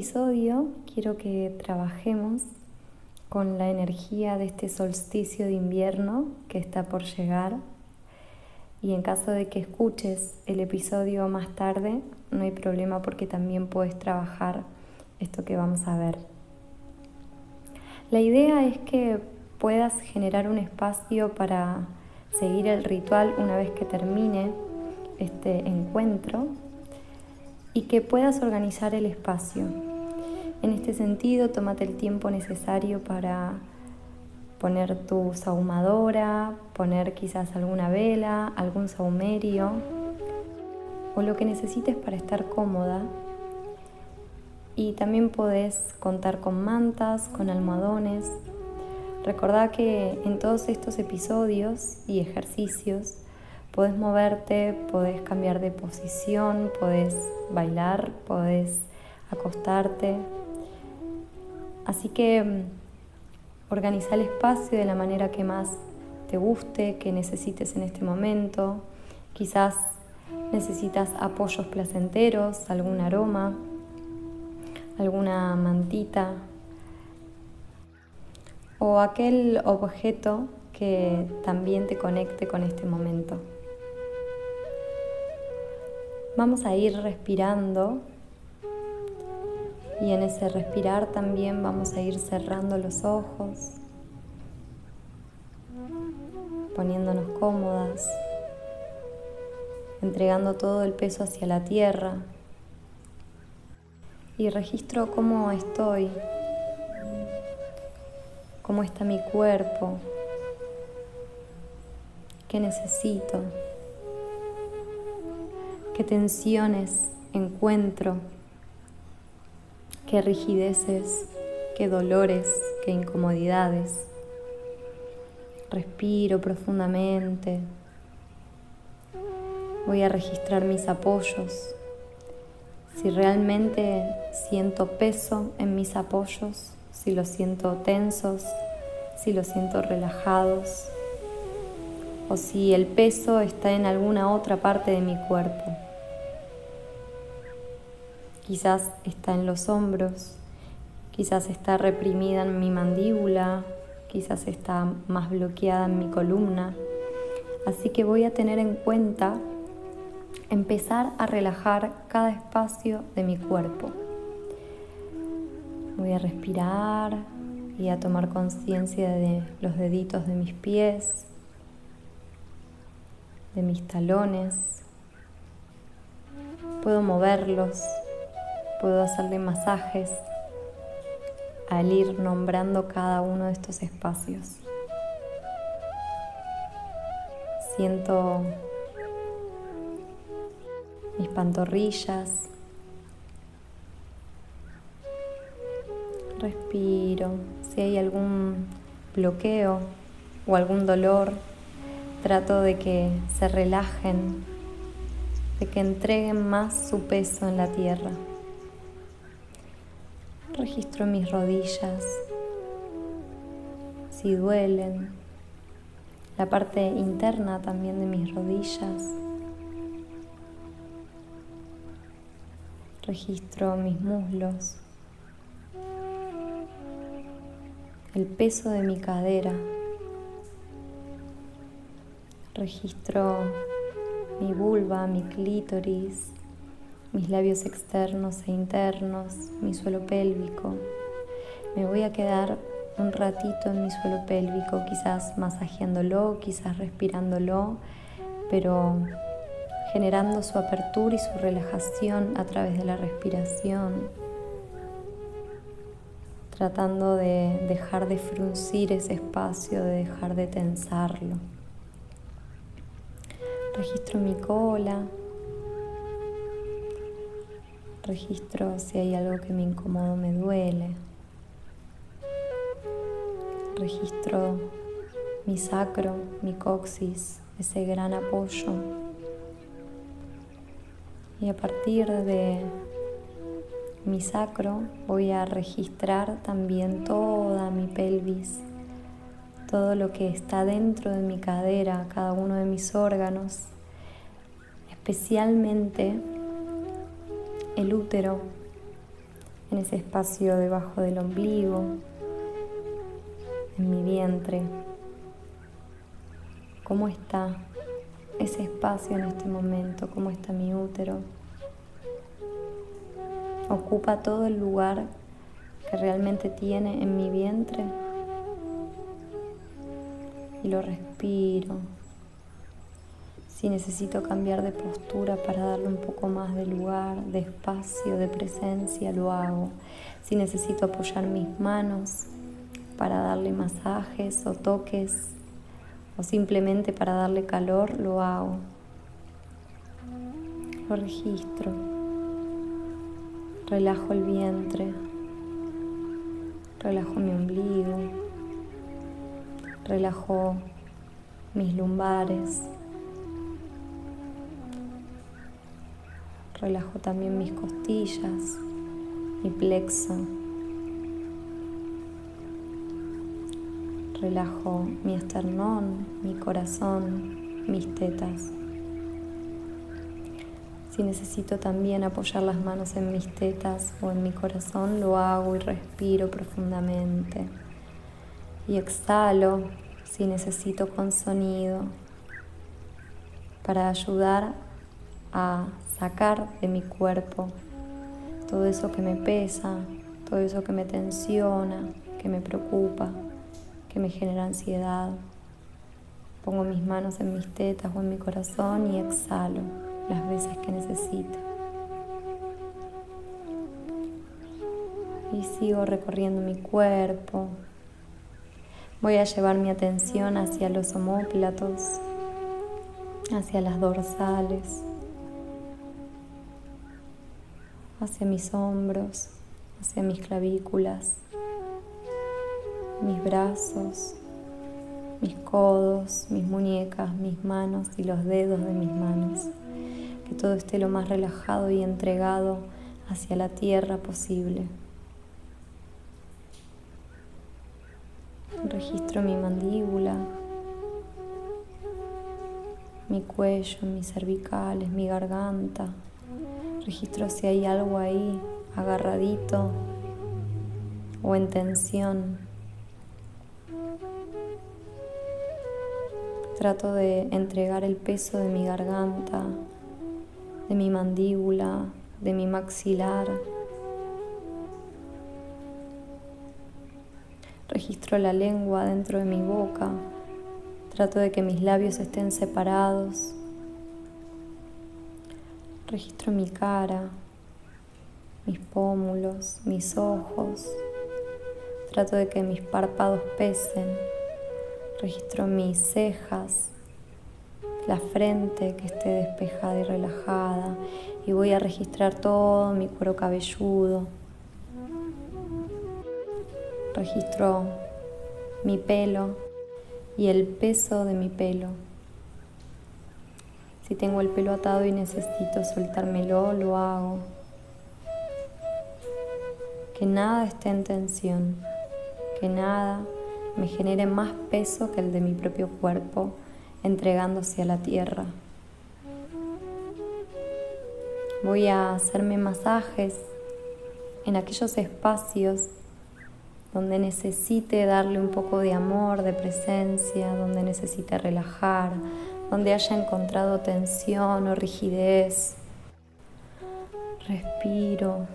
episodio quiero que trabajemos con la energía de este solsticio de invierno que está por llegar. Y en caso de que escuches el episodio más tarde, no hay problema porque también puedes trabajar esto que vamos a ver. La idea es que puedas generar un espacio para seguir el ritual una vez que termine este encuentro y que puedas organizar el espacio. En este sentido, tómate el tiempo necesario para poner tu sahumadora, poner quizás alguna vela, algún saumerio o lo que necesites para estar cómoda. Y también podés contar con mantas, con almohadones. Recordá que en todos estos episodios y ejercicios Podés moverte, podés cambiar de posición, podés bailar, podés acostarte. Así que mm, organiza el espacio de la manera que más te guste, que necesites en este momento. Quizás necesitas apoyos placenteros, algún aroma, alguna mantita o aquel objeto que también te conecte con este momento. Vamos a ir respirando y en ese respirar también vamos a ir cerrando los ojos, poniéndonos cómodas, entregando todo el peso hacia la tierra. Y registro cómo estoy, cómo está mi cuerpo, qué necesito qué tensiones encuentro, qué rigideces, qué dolores, qué incomodidades. Respiro profundamente. Voy a registrar mis apoyos. Si realmente siento peso en mis apoyos, si los siento tensos, si los siento relajados o si el peso está en alguna otra parte de mi cuerpo. Quizás está en los hombros, quizás está reprimida en mi mandíbula, quizás está más bloqueada en mi columna. Así que voy a tener en cuenta empezar a relajar cada espacio de mi cuerpo. Voy a respirar y a tomar conciencia de los deditos de mis pies, de mis talones. Puedo moverlos puedo hacerle masajes al ir nombrando cada uno de estos espacios. Siento mis pantorrillas. Respiro. Si hay algún bloqueo o algún dolor, trato de que se relajen, de que entreguen más su peso en la tierra. Registro mis rodillas, si duelen, la parte interna también de mis rodillas. Registro mis muslos, el peso de mi cadera. Registro mi vulva, mi clítoris, mis labios externos e internos, mi suelo pélvico. Me voy a quedar un ratito en mi suelo pélvico, quizás masajeándolo, quizás respirándolo, pero generando su apertura y su relajación a través de la respiración, tratando de dejar de fruncir ese espacio, de dejar de tensarlo. Registro mi cola, registro si hay algo que me incomoda me duele. Registro mi sacro, mi coxis, ese gran apoyo. Y a partir de mi sacro voy a registrar también toda mi pelvis, todo lo que está dentro de mi cadera, cada uno de mis órganos, especialmente el útero, en ese espacio debajo del ombligo, en mi vientre. ¿Cómo está ese espacio en este momento? ¿Cómo está mi útero? ¿Ocupa todo el lugar que realmente tiene en mi vientre? Y lo respiro si necesito cambiar de postura para darle un poco más de lugar, de espacio, de presencia, lo hago. Si necesito apoyar mis manos para darle masajes o toques o simplemente para darle calor, lo hago. Lo registro. Relajo el vientre. Relajo mi ombligo. Relajo mis lumbares. Relajo también mis costillas, mi plexo. Relajo mi esternón, mi corazón, mis tetas. Si necesito también apoyar las manos en mis tetas o en mi corazón, lo hago y respiro profundamente. Y exhalo si necesito con sonido para ayudar a sacar de mi cuerpo todo eso que me pesa, todo eso que me tensiona, que me preocupa, que me genera ansiedad. Pongo mis manos en mis tetas o en mi corazón y exhalo las veces que necesito. Y sigo recorriendo mi cuerpo. Voy a llevar mi atención hacia los omóplatos, hacia las dorsales hacia mis hombros, hacia mis clavículas, mis brazos, mis codos, mis muñecas, mis manos y los dedos de mis manos. Que todo esté lo más relajado y entregado hacia la tierra posible. Registro mi mandíbula, mi cuello, mis cervicales, mi garganta. Registro si hay algo ahí agarradito o en tensión. Trato de entregar el peso de mi garganta, de mi mandíbula, de mi maxilar. Registro la lengua dentro de mi boca. Trato de que mis labios estén separados Registro mi cara, mis pómulos, mis ojos. Trato de que mis párpados pesen. Registro mis cejas, la frente que esté despejada y relajada. Y voy a registrar todo mi cuero cabelludo. Registro mi pelo y el peso de mi pelo. Si tengo el pelo atado y necesito soltármelo, lo hago. Que nada esté en tensión, que nada me genere más peso que el de mi propio cuerpo entregándose a la tierra. Voy a hacerme masajes en aquellos espacios donde necesite darle un poco de amor, de presencia, donde necesite relajar, donde haya encontrado tensión o rigidez. Respiro.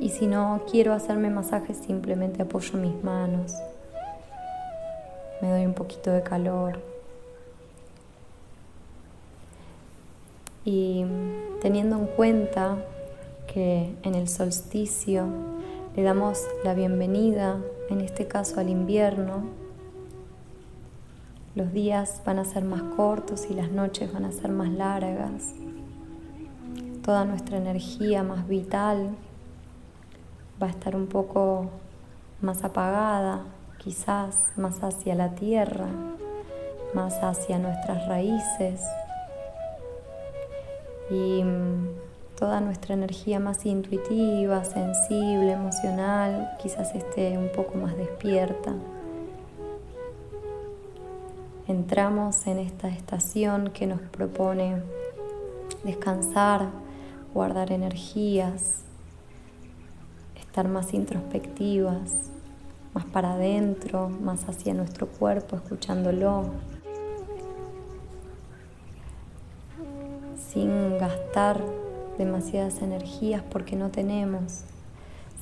Y si no quiero hacerme masajes, simplemente apoyo mis manos. Me doy un poquito de calor. Y teniendo en cuenta que en el solsticio le damos la bienvenida, en este caso al invierno, los días van a ser más cortos y las noches van a ser más largas. Toda nuestra energía más vital va a estar un poco más apagada, quizás más hacia la tierra, más hacia nuestras raíces. Y mm, toda nuestra energía más intuitiva, sensible, emocional, quizás esté un poco más despierta entramos en esta estación que nos propone descansar, guardar energías, estar más introspectivas, más para adentro, más hacia nuestro cuerpo, escuchándolo, sin gastar demasiadas energías porque no tenemos.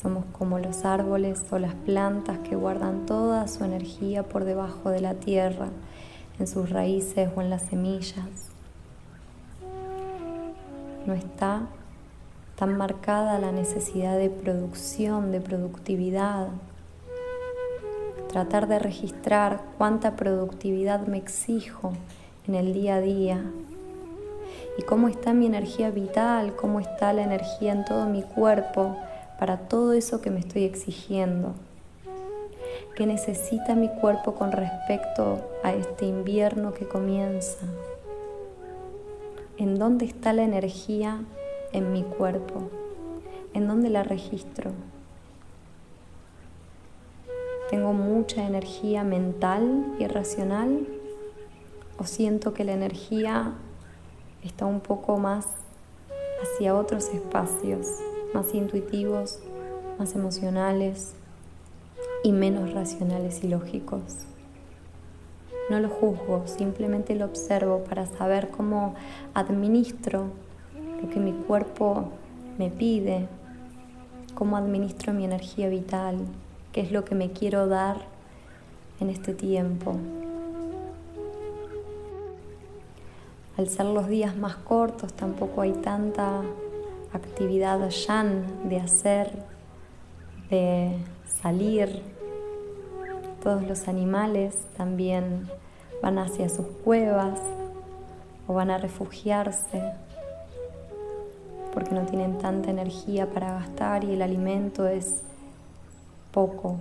Somos como los árboles o las plantas que guardan toda su energía por debajo de la tierra, en sus raíces o en las semillas. No está tan marcada la necesidad de producción, de productividad. Tratar de registrar cuánta productividad me exijo en el día a día y cómo está mi energía vital, cómo está la energía en todo mi cuerpo para todo eso que me estoy exigiendo. ¿Qué necesita mi cuerpo con respecto a este invierno que comienza? ¿En dónde está la energía en mi cuerpo? ¿En dónde la registro? ¿Tengo mucha energía mental y racional? ¿O siento que la energía está un poco más hacia otros espacios, más intuitivos, más emocionales y menos racionales y lógicos? No lo juzgo, simplemente lo observo para saber cómo administro lo que mi cuerpo me pide, cómo administro mi energía vital, qué es lo que me quiero dar en este tiempo. Al ser los días más cortos tampoco hay tanta actividad de hacer, de salir. Todos los animales también van hacia sus cuevas o van a refugiarse porque no tienen tanta energía para gastar y el alimento es poco.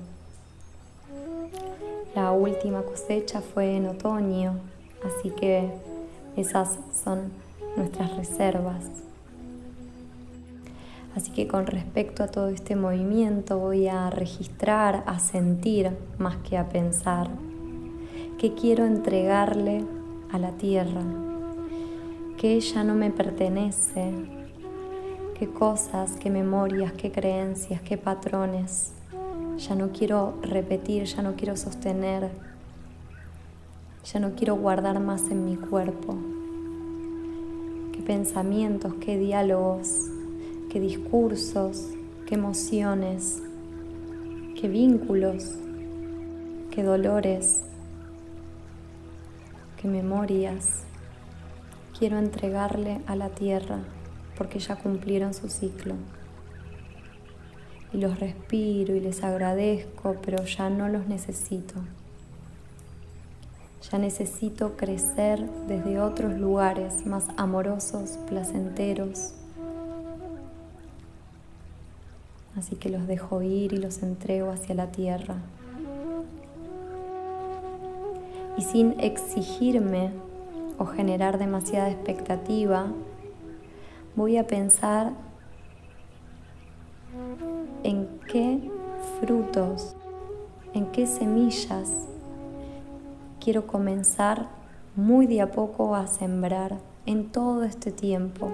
La última cosecha fue en otoño, así que esas son nuestras reservas. Así que con respecto a todo este movimiento voy a registrar, a sentir más que a pensar. ¿Qué quiero entregarle a la tierra? ¿Qué ella no me pertenece? qué cosas, qué memorias, qué creencias, qué patrones. Ya no quiero repetir, ya no quiero sostener, ya no quiero guardar más en mi cuerpo. Qué pensamientos, qué diálogos, qué discursos, qué emociones, qué vínculos, qué dolores, qué memorias quiero entregarle a la tierra porque ya cumplieron su ciclo. Y los respiro y les agradezco, pero ya no los necesito. Ya necesito crecer desde otros lugares más amorosos, placenteros. Así que los dejo ir y los entrego hacia la tierra. Y sin exigirme o generar demasiada expectativa, voy a pensar en qué frutos, en qué semillas quiero comenzar muy de a poco a sembrar en todo este tiempo.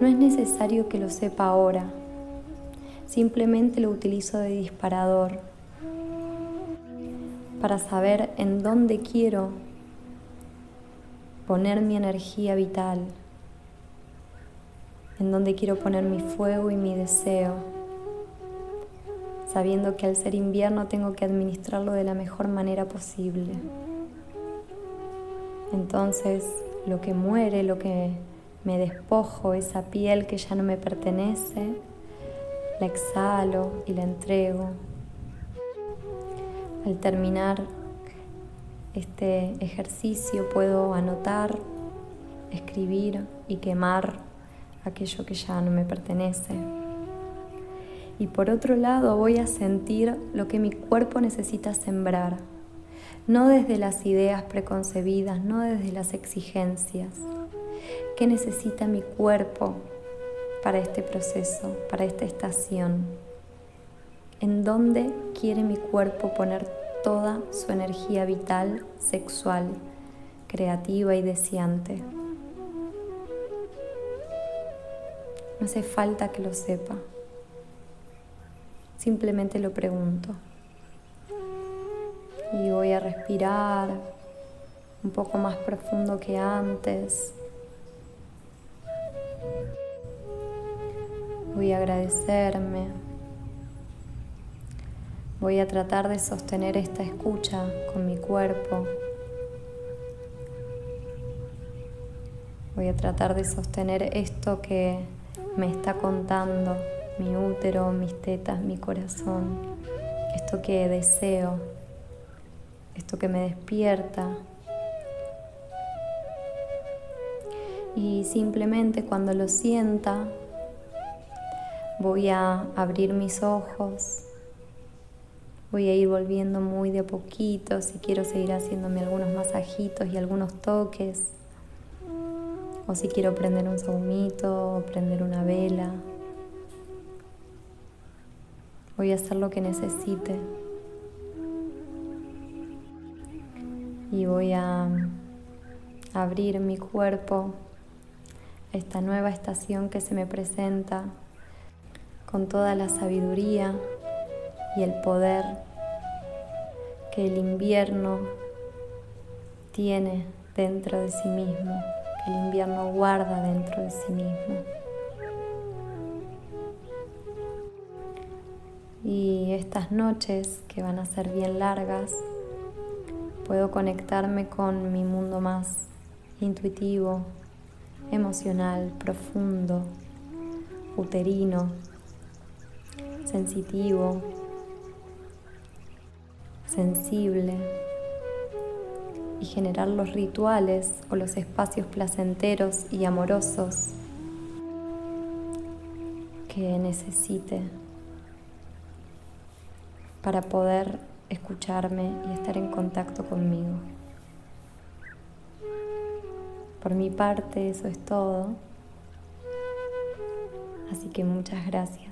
No es necesario que lo sepa ahora, simplemente lo utilizo de disparador para saber en dónde quiero poner mi energía vital, en donde quiero poner mi fuego y mi deseo, sabiendo que al ser invierno tengo que administrarlo de la mejor manera posible. Entonces, lo que muere, lo que me despojo, esa piel que ya no me pertenece, la exhalo y la entrego. Al terminar este ejercicio puedo anotar, escribir y quemar aquello que ya no me pertenece. Y por otro lado voy a sentir lo que mi cuerpo necesita sembrar, no desde las ideas preconcebidas, no desde las exigencias. ¿Qué necesita mi cuerpo para este proceso, para esta estación? ¿En dónde quiere mi cuerpo poner toda su energía vital, sexual, creativa y deseante? No hace falta que lo sepa. simplemente lo pregunto. Y voy a respirar un poco más profundo que antes. Voy a agradecerme. Voy a tratar de sostener esta escucha con mi cuerpo. Voy a tratar de sostener esto que me está contando mi útero, mis tetas, mi corazón, esto que deseo, esto que me despierta. Y simplemente cuando lo sienta, voy a abrir mis ojos, voy a ir volviendo muy de a poquito, si quiero seguir haciéndome algunos masajitos y algunos toques, o si quiero prender un saumito o prender una vela. Voy a hacer lo que necesite. Y voy a abrir mi cuerpo a esta nueva estación que se me presenta con toda la sabiduría y el poder que el invierno tiene dentro de sí mismo, que el invierno guarda dentro de sí mismo. Y estas noches, que van a ser bien largas, puedo conectarme con mi mundo más intuitivo, emocional, profundo, uterino, sensitivo, sensible y generar los rituales o los espacios placenteros y amorosos que necesite para poder escucharme y estar en contacto conmigo. Por mi parte eso es todo. Así que muchas gracias.